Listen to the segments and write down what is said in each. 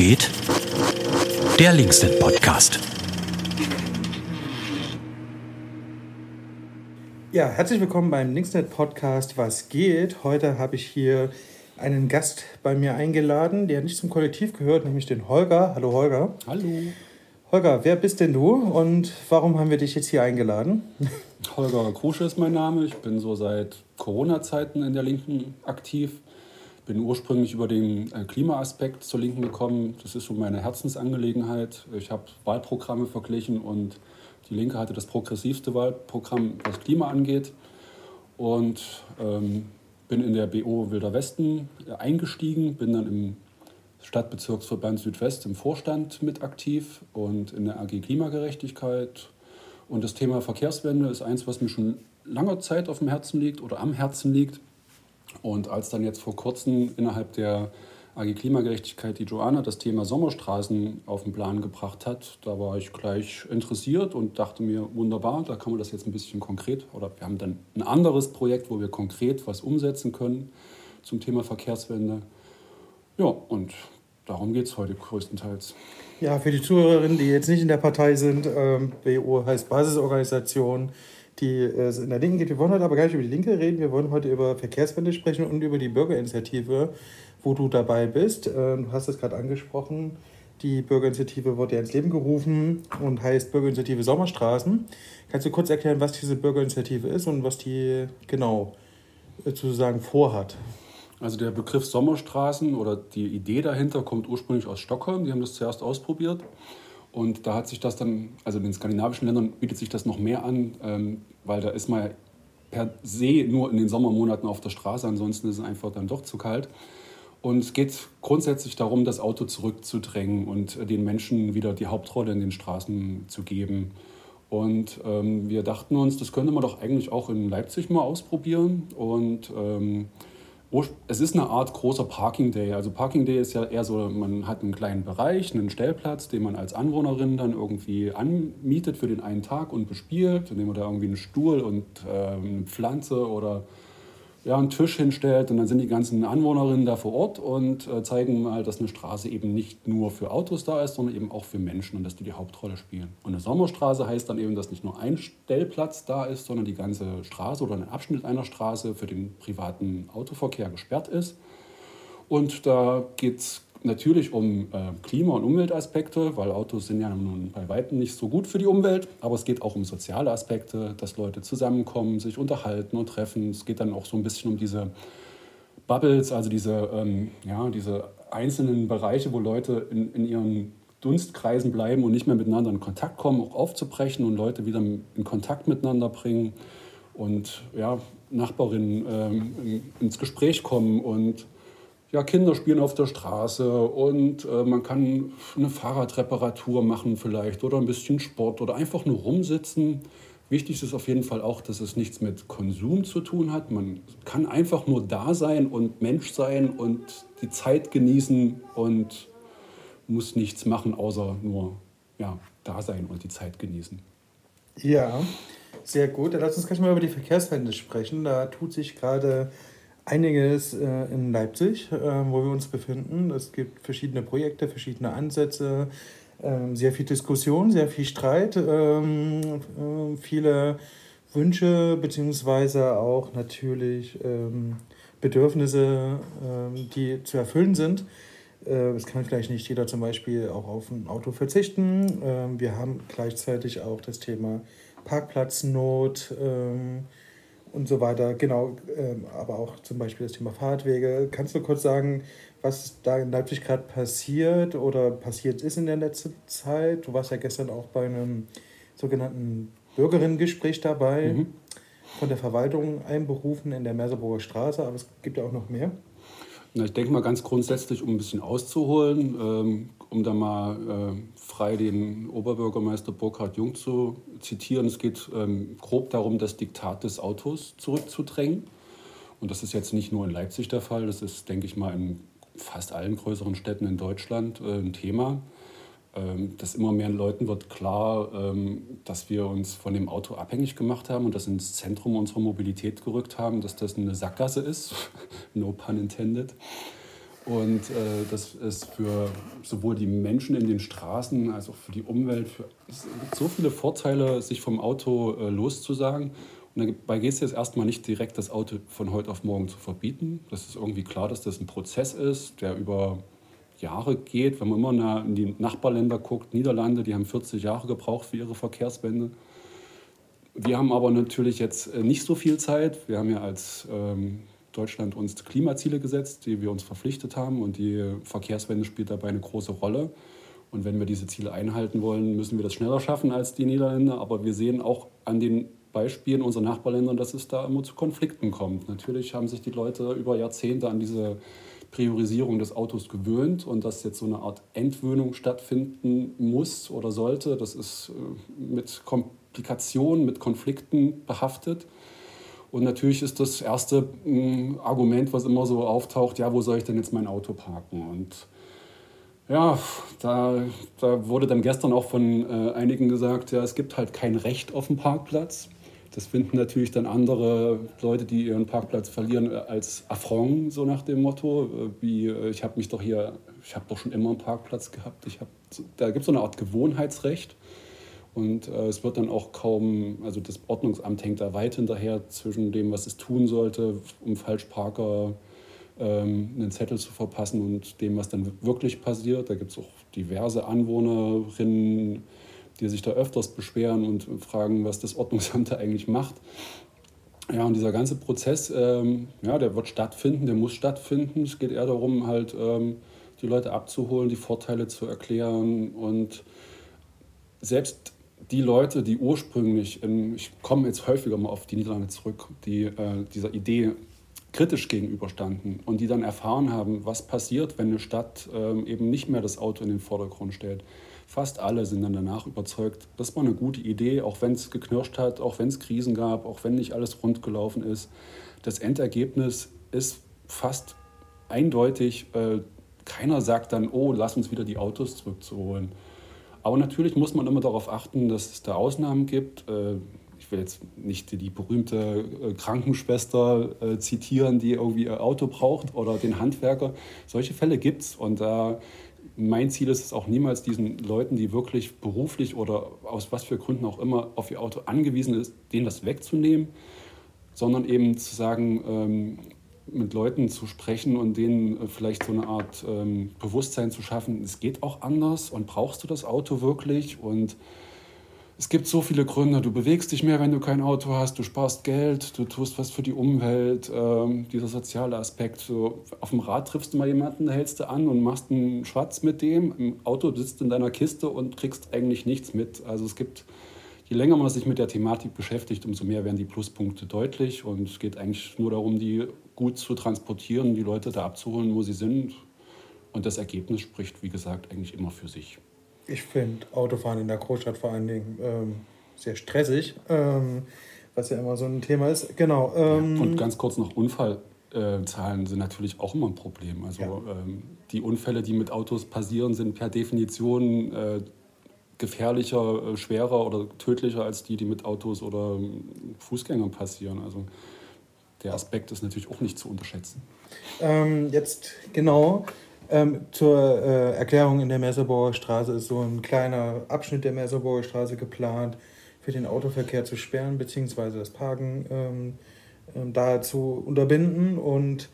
geht? Der Linksnet Podcast. Ja, herzlich willkommen beim Linksnet Podcast Was geht? Heute habe ich hier einen Gast bei mir eingeladen, der nicht zum Kollektiv gehört, nämlich den Holger. Hallo Holger. Hallo. Holger, wer bist denn du und warum haben wir dich jetzt hier eingeladen? Holger Krusche ist mein Name. Ich bin so seit Corona-Zeiten in der Linken aktiv. Bin ursprünglich über den äh, Klimaaspekt zur Linken gekommen. Das ist so meine Herzensangelegenheit. Ich habe Wahlprogramme verglichen und die Linke hatte das progressivste Wahlprogramm, was Klima angeht. Und ähm, bin in der BO Wilder Westen äh, eingestiegen, bin dann im Stadtbezirksverband Südwest im Vorstand mit aktiv und in der AG Klimagerechtigkeit. Und das Thema Verkehrswende ist eins, was mir schon langer Zeit auf dem Herzen liegt oder am Herzen liegt. Und als dann jetzt vor kurzem innerhalb der AG Klimagerechtigkeit die Joanna das Thema Sommerstraßen auf den Plan gebracht hat, da war ich gleich interessiert und dachte mir, wunderbar, da kann man das jetzt ein bisschen konkret, oder wir haben dann ein anderes Projekt, wo wir konkret was umsetzen können zum Thema Verkehrswende. Ja, und darum geht es heute größtenteils. Ja, für die Zuhörerinnen, die jetzt nicht in der Partei sind, ähm, BO heißt Basisorganisation die es in der Linken geht. Wir wollen heute aber gar nicht über die Linke reden. Wir wollen heute über Verkehrswende sprechen und über die Bürgerinitiative, wo du dabei bist. Äh, du hast es gerade angesprochen. Die Bürgerinitiative wurde ja ins Leben gerufen und heißt Bürgerinitiative Sommerstraßen. Kannst du kurz erklären, was diese Bürgerinitiative ist und was die genau äh, sozusagen vorhat? Also der Begriff Sommerstraßen oder die Idee dahinter kommt ursprünglich aus Stockholm. Die haben das zuerst ausprobiert. Und da hat sich das dann, also in den skandinavischen Ländern bietet sich das noch mehr an, ähm, weil da ist man per se nur in den Sommermonaten auf der Straße, ansonsten ist es einfach dann doch zu kalt. Und es geht grundsätzlich darum, das Auto zurückzudrängen und den Menschen wieder die Hauptrolle in den Straßen zu geben. Und ähm, wir dachten uns, das könnte man doch eigentlich auch in Leipzig mal ausprobieren. Und ähm, es ist eine Art großer Parking Day. Also Parking Day ist ja eher so, man hat einen kleinen Bereich, einen Stellplatz, den man als Anwohnerin dann irgendwie anmietet für den einen Tag und bespielt, indem man da irgendwie einen Stuhl und äh, eine Pflanze oder ja, einen Tisch hinstellt und dann sind die ganzen Anwohnerinnen da vor Ort und äh, zeigen mal, dass eine Straße eben nicht nur für Autos da ist, sondern eben auch für Menschen und dass die die Hauptrolle spielen. Und eine Sommerstraße heißt dann eben, dass nicht nur ein Stellplatz da ist, sondern die ganze Straße oder ein Abschnitt einer Straße für den privaten Autoverkehr gesperrt ist. Und da geht es natürlich um äh, Klima- und Umweltaspekte, weil Autos sind ja nun bei weitem nicht so gut für die Umwelt, aber es geht auch um soziale Aspekte, dass Leute zusammenkommen, sich unterhalten und treffen. Es geht dann auch so ein bisschen um diese Bubbles, also diese, ähm, ja, diese einzelnen Bereiche, wo Leute in, in ihren Dunstkreisen bleiben und nicht mehr miteinander in Kontakt kommen, auch aufzubrechen und Leute wieder in Kontakt miteinander bringen und ja, Nachbarinnen ähm, ins Gespräch kommen und ja, Kinder spielen auf der Straße und äh, man kann eine Fahrradreparatur machen vielleicht oder ein bisschen Sport oder einfach nur rumsitzen. Wichtig ist auf jeden Fall auch, dass es nichts mit Konsum zu tun hat. Man kann einfach nur da sein und Mensch sein und die Zeit genießen und muss nichts machen, außer nur ja, da sein und die Zeit genießen. Ja, sehr gut. Lass uns gleich mal über die Verkehrswende sprechen. Da tut sich gerade einiges äh, in Leipzig, äh, wo wir uns befinden. Es gibt verschiedene Projekte, verschiedene Ansätze, äh, sehr viel Diskussion, sehr viel Streit, ähm, äh, viele Wünsche beziehungsweise auch natürlich ähm, Bedürfnisse, ähm, die zu erfüllen sind. Äh, es kann vielleicht nicht jeder zum Beispiel auch auf ein Auto verzichten. Wir haben gleichzeitig auch das Thema Parkplatznot. Und so weiter. Genau, ähm, aber auch zum Beispiel das Thema Fahrradwege. Kannst du kurz sagen, was da in Leipzig gerade passiert oder passiert ist in der letzten Zeit? Du warst ja gestern auch bei einem sogenannten Bürgerinnengespräch dabei, mhm. von der Verwaltung einberufen in der Merseburger Straße, aber es gibt ja auch noch mehr. Na, ich denke mal ganz grundsätzlich, um ein bisschen auszuholen, ähm, um da mal äh, frei den Oberbürgermeister Burkhard Jung zu zitieren, es geht ähm, grob darum, das Diktat des Autos zurückzudrängen. Und das ist jetzt nicht nur in Leipzig der Fall, das ist, denke ich mal, in fast allen größeren Städten in Deutschland äh, ein Thema. Ähm, dass immer mehr Leuten wird klar, ähm, dass wir uns von dem Auto abhängig gemacht haben und das ins Zentrum unserer Mobilität gerückt haben, dass das eine Sackgasse ist, no pun intended. Und äh, das ist für sowohl die Menschen in den Straßen als auch für die Umwelt, für, es gibt so viele Vorteile, sich vom Auto äh, loszusagen. Und dabei geht es jetzt erstmal nicht direkt, das Auto von heute auf morgen zu verbieten. Das ist irgendwie klar, dass das ein Prozess ist, der über Jahre geht. Wenn man immer in die Nachbarländer guckt, Niederlande, die haben 40 Jahre gebraucht für ihre Verkehrswende. Wir haben aber natürlich jetzt äh, nicht so viel Zeit. Wir haben ja als ähm, Deutschland uns Klimaziele gesetzt, die wir uns verpflichtet haben und die Verkehrswende spielt dabei eine große Rolle. Und wenn wir diese Ziele einhalten wollen, müssen wir das schneller schaffen als die Niederländer. Aber wir sehen auch an den Beispielen unserer Nachbarländer, dass es da immer zu Konflikten kommt. Natürlich haben sich die Leute über Jahrzehnte an diese Priorisierung des Autos gewöhnt und dass jetzt so eine Art Entwöhnung stattfinden muss oder sollte, das ist äh, mit Komplikationen, mit Konflikten behaftet. Und natürlich ist das erste mm, Argument, was immer so auftaucht, ja, wo soll ich denn jetzt mein Auto parken? Und ja, da, da wurde dann gestern auch von äh, einigen gesagt, ja, es gibt halt kein Recht auf den Parkplatz. Das finden natürlich dann andere Leute, die ihren Parkplatz verlieren, äh, als Affront, so nach dem Motto, äh, wie äh, ich habe mich doch hier, ich habe doch schon immer einen Parkplatz gehabt. Ich hab, da gibt es so eine Art Gewohnheitsrecht. Und äh, es wird dann auch kaum, also das Ordnungsamt hängt da weit hinterher zwischen dem, was es tun sollte, um Falschparker ähm, einen Zettel zu verpassen und dem, was dann wirklich passiert. Da gibt es auch diverse Anwohnerinnen, die sich da öfters beschweren und fragen, was das Ordnungsamt da eigentlich macht. Ja, und dieser ganze Prozess, ähm, ja, der wird stattfinden, der muss stattfinden. Es geht eher darum, halt ähm, die Leute abzuholen, die Vorteile zu erklären und selbst die Leute, die ursprünglich, in, ich komme jetzt häufiger mal auf die Niederlande zurück, die äh, dieser Idee kritisch gegenüberstanden und die dann erfahren haben, was passiert, wenn eine Stadt ähm, eben nicht mehr das Auto in den Vordergrund stellt. Fast alle sind dann danach überzeugt, das war eine gute Idee, auch wenn es geknirscht hat, auch wenn es Krisen gab, auch wenn nicht alles rund gelaufen ist. Das Endergebnis ist fast eindeutig. Äh, keiner sagt dann, oh, lass uns wieder die Autos zurückzuholen. Aber natürlich muss man immer darauf achten, dass es da Ausnahmen gibt. Äh, ich will jetzt nicht die berühmte äh, Krankenschwester äh, zitieren, die irgendwie ihr Auto braucht oder den Handwerker. Solche Fälle gibt es. Und mein Ziel ist es auch niemals, diesen Leuten, die wirklich beruflich oder aus was für Gründen auch immer auf ihr Auto angewiesen ist, denen das wegzunehmen, sondern eben zu sagen, ähm, mit Leuten zu sprechen und denen äh, vielleicht so eine Art ähm, Bewusstsein zu schaffen, es geht auch anders und brauchst du das Auto wirklich und es gibt so viele Gründe. Du bewegst dich mehr, wenn du kein Auto hast, du sparst Geld, du tust was für die Umwelt, ähm, dieser soziale Aspekt. So, auf dem Rad triffst du mal jemanden, hältst du an und machst einen Schwatz mit dem. Im Auto sitzt du in deiner Kiste und kriegst eigentlich nichts mit. Also es gibt je länger man sich mit der Thematik beschäftigt, umso mehr werden die Pluspunkte deutlich. Und es geht eigentlich nur darum, die gut zu transportieren, die Leute da abzuholen, wo sie sind. Und das Ergebnis spricht, wie gesagt, eigentlich immer für sich. Ich finde Autofahren in der Großstadt vor allen Dingen ähm, sehr stressig, ähm, was ja immer so ein Thema ist. Genau. Ähm, und ganz kurz noch Unfallzahlen sind natürlich auch immer ein Problem. Also ja. ähm, die Unfälle, die mit Autos passieren, sind per Definition äh, gefährlicher, äh, schwerer oder tödlicher als die, die mit Autos oder ähm, Fußgängern passieren. Also der Aspekt ist natürlich auch nicht zu unterschätzen. Ähm, jetzt genau ähm, zur äh, Erklärung in der Merseburger Straße ist so ein kleiner Abschnitt der Merseburger Straße geplant, für den Autoverkehr zu sperren bzw. das Parken ähm, ähm, da zu unterbinden und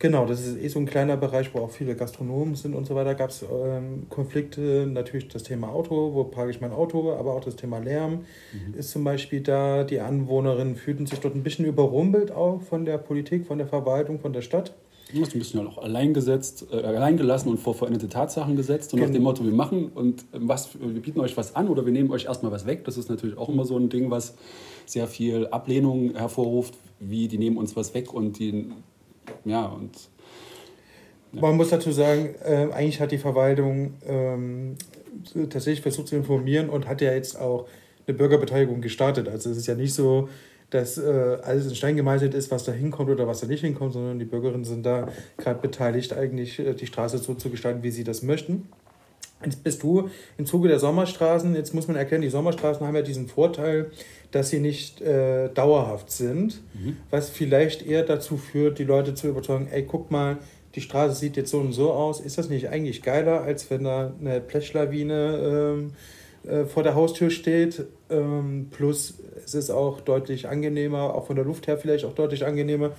Genau, das ist eh so ein kleiner Bereich, wo auch viele Gastronomen sind und so weiter. Gab es ähm, Konflikte, natürlich das Thema Auto, wo parke ich mein Auto, aber auch das Thema Lärm mhm. ist zum Beispiel da. Die Anwohnerinnen fühlten sich dort ein bisschen überrumpelt auch von der Politik, von der Verwaltung, von der Stadt. Du musst ein bisschen auch allein gesetzt, äh, allein gelassen und vor veränderte Tatsachen gesetzt und nach dem Motto, wir machen und was, wir bieten euch was an oder wir nehmen euch erstmal was weg. Das ist natürlich auch immer so ein Ding, was sehr viel Ablehnung hervorruft, wie die nehmen uns was weg und die ja, und. Ja. Man muss dazu sagen, äh, eigentlich hat die Verwaltung ähm, tatsächlich versucht zu informieren und hat ja jetzt auch eine Bürgerbeteiligung gestartet. Also es ist ja nicht so, dass äh, alles in Stein gemeißelt ist, was da hinkommt oder was da nicht hinkommt, sondern die Bürgerinnen sind da gerade beteiligt, eigentlich äh, die Straße so zu gestalten, wie sie das möchten. Jetzt bist du im Zuge der Sommerstraßen, jetzt muss man erkennen, die Sommerstraßen haben ja diesen Vorteil, dass sie nicht äh, dauerhaft sind, mhm. was vielleicht eher dazu führt, die Leute zu überzeugen, ey, guck mal, die Straße sieht jetzt so und so aus. Ist das nicht eigentlich geiler, als wenn da eine Blechlawine ähm, äh, vor der Haustür steht? Ähm, plus es ist auch deutlich angenehmer, auch von der Luft her vielleicht auch deutlich angenehmer.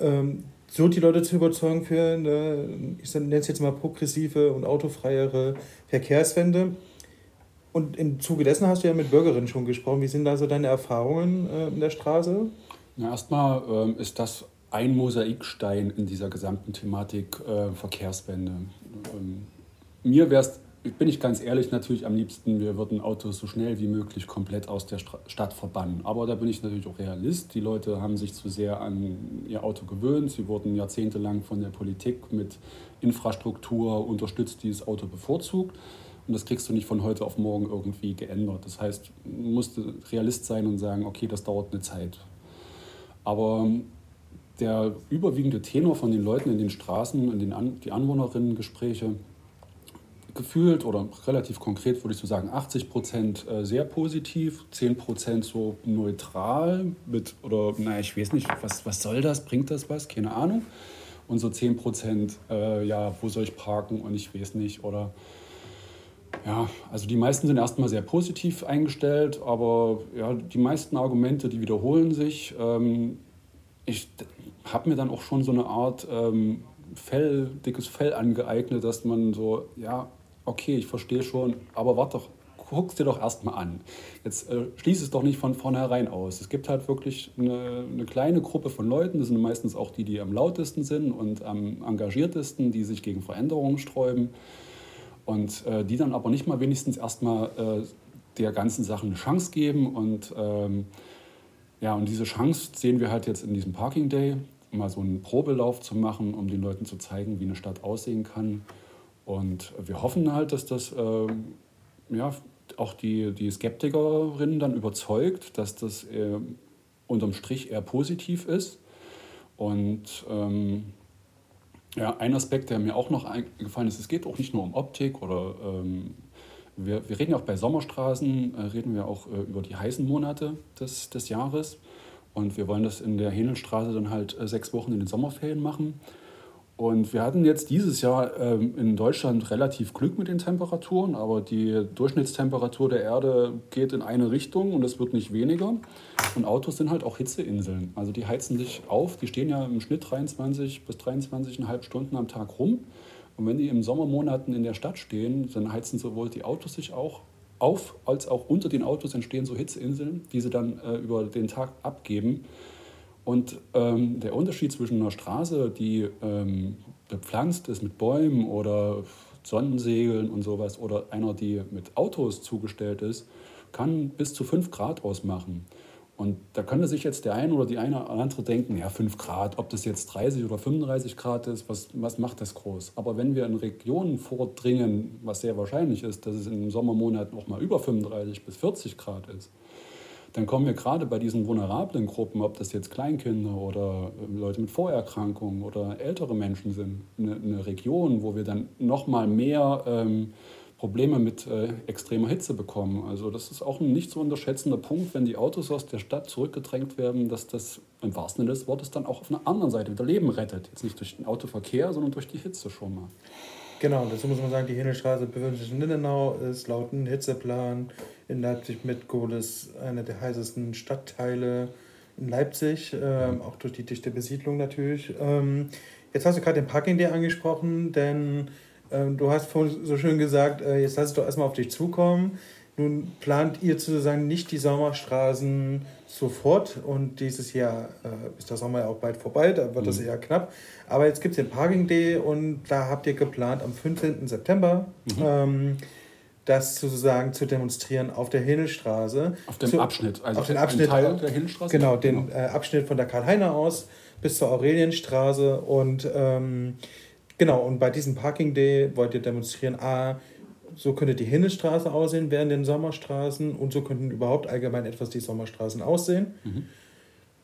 Ähm, so die Leute zu überzeugen für eine, ich nenne es jetzt mal progressive und autofreiere Verkehrswende. Und im Zuge dessen hast du ja mit Bürgerinnen schon gesprochen. Wie sind da so deine Erfahrungen äh, in der Straße? Ja, erstmal ähm, ist das ein Mosaikstein in dieser gesamten Thematik äh, Verkehrswende. Ähm, mir wäre es, bin ich ganz ehrlich, natürlich am liebsten, wir würden Autos so schnell wie möglich komplett aus der Stra Stadt verbannen. Aber da bin ich natürlich auch Realist. Die Leute haben sich zu sehr an ihr Auto gewöhnt. Sie wurden jahrzehntelang von der Politik mit Infrastruktur unterstützt, die das Auto bevorzugt. Und das kriegst du nicht von heute auf morgen irgendwie geändert. Das heißt, du musst Realist sein und sagen, okay, das dauert eine Zeit. Aber ähm, der überwiegende Tenor von den Leuten in den Straßen, in den An die Anwohnerinnengespräche, gefühlt oder relativ konkret würde ich so sagen, 80 Prozent äh, sehr positiv, 10 Prozent so neutral mit, oder naja, ich weiß nicht, was, was soll das, bringt das was, keine Ahnung. Und so 10 Prozent, äh, ja, wo soll ich parken und ich weiß nicht, oder ja, also die meisten sind erstmal sehr positiv eingestellt, aber ja, die meisten Argumente, die wiederholen sich. Ähm, ich habe mir dann auch schon so eine Art ähm, Fell, dickes Fell angeeignet, dass man so, ja, okay, ich verstehe schon, aber warte doch, guck dir doch erstmal an. Jetzt äh, schließ es doch nicht von vornherein aus. Es gibt halt wirklich eine, eine, kleine Gruppe von Leuten, das sind meistens auch die, die am lautesten sind und am engagiertesten, die sich gegen Veränderungen sträuben und äh, die dann aber nicht mal wenigstens erstmal äh, der ganzen Sache eine Chance geben. Und ähm, ja, und diese Chance sehen wir halt jetzt in diesem Parking Day, mal so einen Probelauf zu machen, um den Leuten zu zeigen, wie eine Stadt aussehen kann. Und wir hoffen halt, dass das äh, ja, auch die, die Skeptikerinnen dann überzeugt, dass das äh, unterm Strich eher positiv ist. Und ähm, ja, ein Aspekt, der mir auch noch eingefallen ist, es geht auch nicht nur um Optik oder ähm, wir, wir reden ja auch bei Sommerstraßen, äh, reden wir auch äh, über die heißen Monate des, des Jahres. Und wir wollen das in der Henelstraße dann halt äh, sechs Wochen in den Sommerferien machen. Und wir hatten jetzt dieses Jahr ähm, in Deutschland relativ Glück mit den Temperaturen, aber die Durchschnittstemperatur der Erde geht in eine Richtung und es wird nicht weniger. Und Autos sind halt auch Hitzeinseln. Also die heizen sich auf, die stehen ja im Schnitt 23 bis 23,5 Stunden am Tag rum. Und wenn die im Sommermonaten in der Stadt stehen, dann heizen sowohl die Autos sich auch auf, als auch unter den Autos entstehen so Hitzeinseln, die sie dann äh, über den Tag abgeben. Und ähm, der Unterschied zwischen einer Straße, die ähm, bepflanzt ist mit Bäumen oder Sonnensegeln und sowas, oder einer, die mit Autos zugestellt ist, kann bis zu 5 Grad ausmachen. Und da könnte sich jetzt der eine oder die eine oder andere denken, ja, 5 Grad, ob das jetzt 30 oder 35 Grad ist, was, was macht das groß? Aber wenn wir in Regionen vordringen, was sehr wahrscheinlich ist, dass es in den Sommermonaten mal über 35 bis 40 Grad ist, dann kommen wir gerade bei diesen vulnerablen Gruppen, ob das jetzt Kleinkinder oder ähm, Leute mit Vorerkrankungen oder ältere Menschen sind, eine, eine Region, wo wir dann noch mal mehr ähm, Probleme mit äh, extremer Hitze bekommen. Also das ist auch ein nicht zu unterschätzender Punkt, wenn die Autos aus der Stadt zurückgedrängt werden, dass das im wahrsten Sinne des Wortes dann auch auf einer anderen Seite wieder Leben rettet. Jetzt nicht durch den Autoverkehr, sondern durch die Hitze schon mal. Genau, dazu muss man sagen, die Hindelstraße befindet sich in Lindenau, ist laut einem Hitzeplan in Leipzig mit Gohlis einer der heißesten Stadtteile in Leipzig, ähm, auch durch die dichte Besiedlung natürlich. Ähm, jetzt hast du gerade den Parking Day angesprochen, denn ähm, du hast vorhin so schön gesagt, äh, jetzt lass es doch erstmal auf dich zukommen. Nun plant ihr sozusagen nicht die Sommerstraßen sofort und dieses Jahr äh, ist der Sommer ja auch bald vorbei, da wird mhm. das eher knapp. Aber jetzt gibt es den Parking Day und da habt ihr geplant am 15. September. Mhm. Ähm, das sozusagen zu demonstrieren auf der Hindelstraße. Auf dem zu, Abschnitt, also auf den Abschnitt Teil der Hindelstraße? Genau, den genau. Äh, Abschnitt von der Karl-Heiner aus bis zur Aurelienstraße. Und ähm, genau, und bei diesem Parking Day wollt ihr demonstrieren, A, so könnte die Hindelstraße aussehen während den Sommerstraßen und so könnten überhaupt allgemein etwas die Sommerstraßen aussehen. Mhm.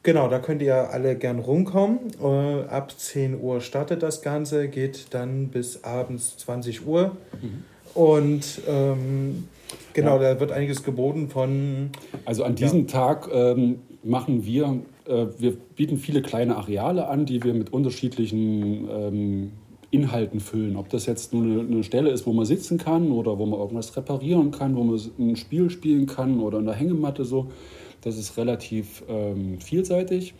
Genau, da könnt ihr alle gern rumkommen. Äh, ab 10 Uhr startet das Ganze, geht dann bis abends 20 Uhr. Mhm. Und ähm, Genau, da wird einiges geboten von. Also an diesem Tag ähm, machen wir, äh, wir bieten viele kleine Areale an, die wir mit unterschiedlichen ähm, Inhalten füllen. Ob das jetzt nur eine, eine, Stelle ist, wo man sitzen kann oder wo man irgendwas reparieren kann, wo man ein Spiel spielen kann oder in der Hängematte so. Das ist relativ ähm, vielseitig.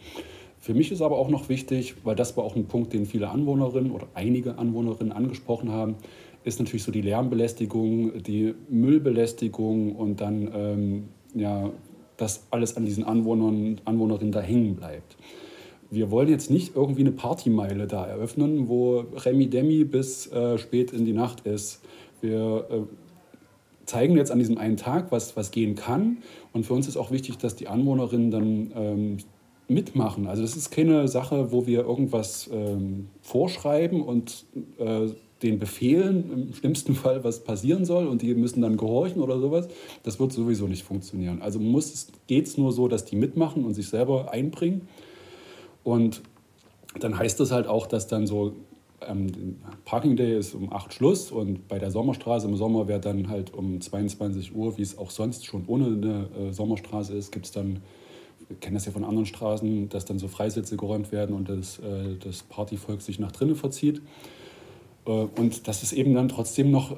Für mich ist aber auch noch wichtig, weil das war auch ein Punkt, den viele Anwohnerinnen oder einige Anwohnerinnen angesprochen haben, ist natürlich so die Lärmbelästigung, die Müllbelästigung und dann ähm, ja, dass alles an diesen Anwohnern Anwohnerinnen da hängen bleibt. Wir wollen jetzt nicht irgendwie eine Partymeile da eröffnen, wo Remi Demi bis äh, spät in die Nacht ist. Wir äh, zeigen jetzt an diesem einen Tag, was, was gehen kann. Und für uns ist auch wichtig, dass die Anwohnerinnen dann ähm, mitmachen. Also das ist keine Sache, wo wir irgendwas ähm, vorschreiben und äh, den befehlen, im schlimmsten Fall, was passieren soll und die müssen dann gehorchen oder sowas. Das wird sowieso nicht funktionieren. Also geht es nur so, dass die mitmachen und sich selber einbringen. Und dann heißt das halt auch, dass dann so ähm, Parking Day ist um 8 Schluss und bei der Sommerstraße im Sommer wäre dann halt um 22 Uhr, wie es auch sonst schon ohne eine äh, Sommerstraße ist, gibt es dann, wir kennen das ja von anderen Straßen, dass dann so Freisitze geräumt werden und das, äh, das Partyvolk sich nach drinnen verzieht. Äh, und dass es eben dann trotzdem noch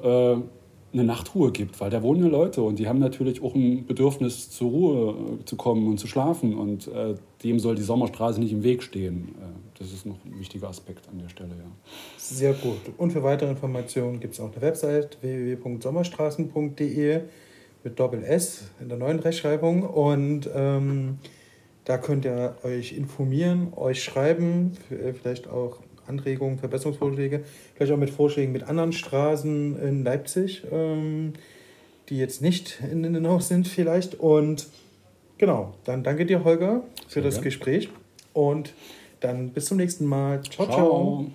äh, eine Nachtruhe gibt, weil da wohnen ja Leute und die haben natürlich auch ein Bedürfnis zur Ruhe äh, zu kommen und zu schlafen und dem soll die Sommerstraße nicht im Weg stehen. das ist noch ein wichtiger Aspekt an der Stelle, ja. Sehr gut. Und für weitere Informationen gibt es auch eine Website www.sommerstraßen.de mit Doppel S in der neuen Rechtschreibung und ähm, da könnt ihr euch informieren, euch schreiben, vielleicht auch Anregungen, Verbesserungsvorschläge, vielleicht auch mit Vorschlägen mit anderen Straßen in Leipzig, ähm, die jetzt nicht in den Haus sind vielleicht. Und genau, dann danke dir, Holger, für Sehr das gern. Gespräch und dann bis zum nächsten Mal. ciao. ciao. ciao.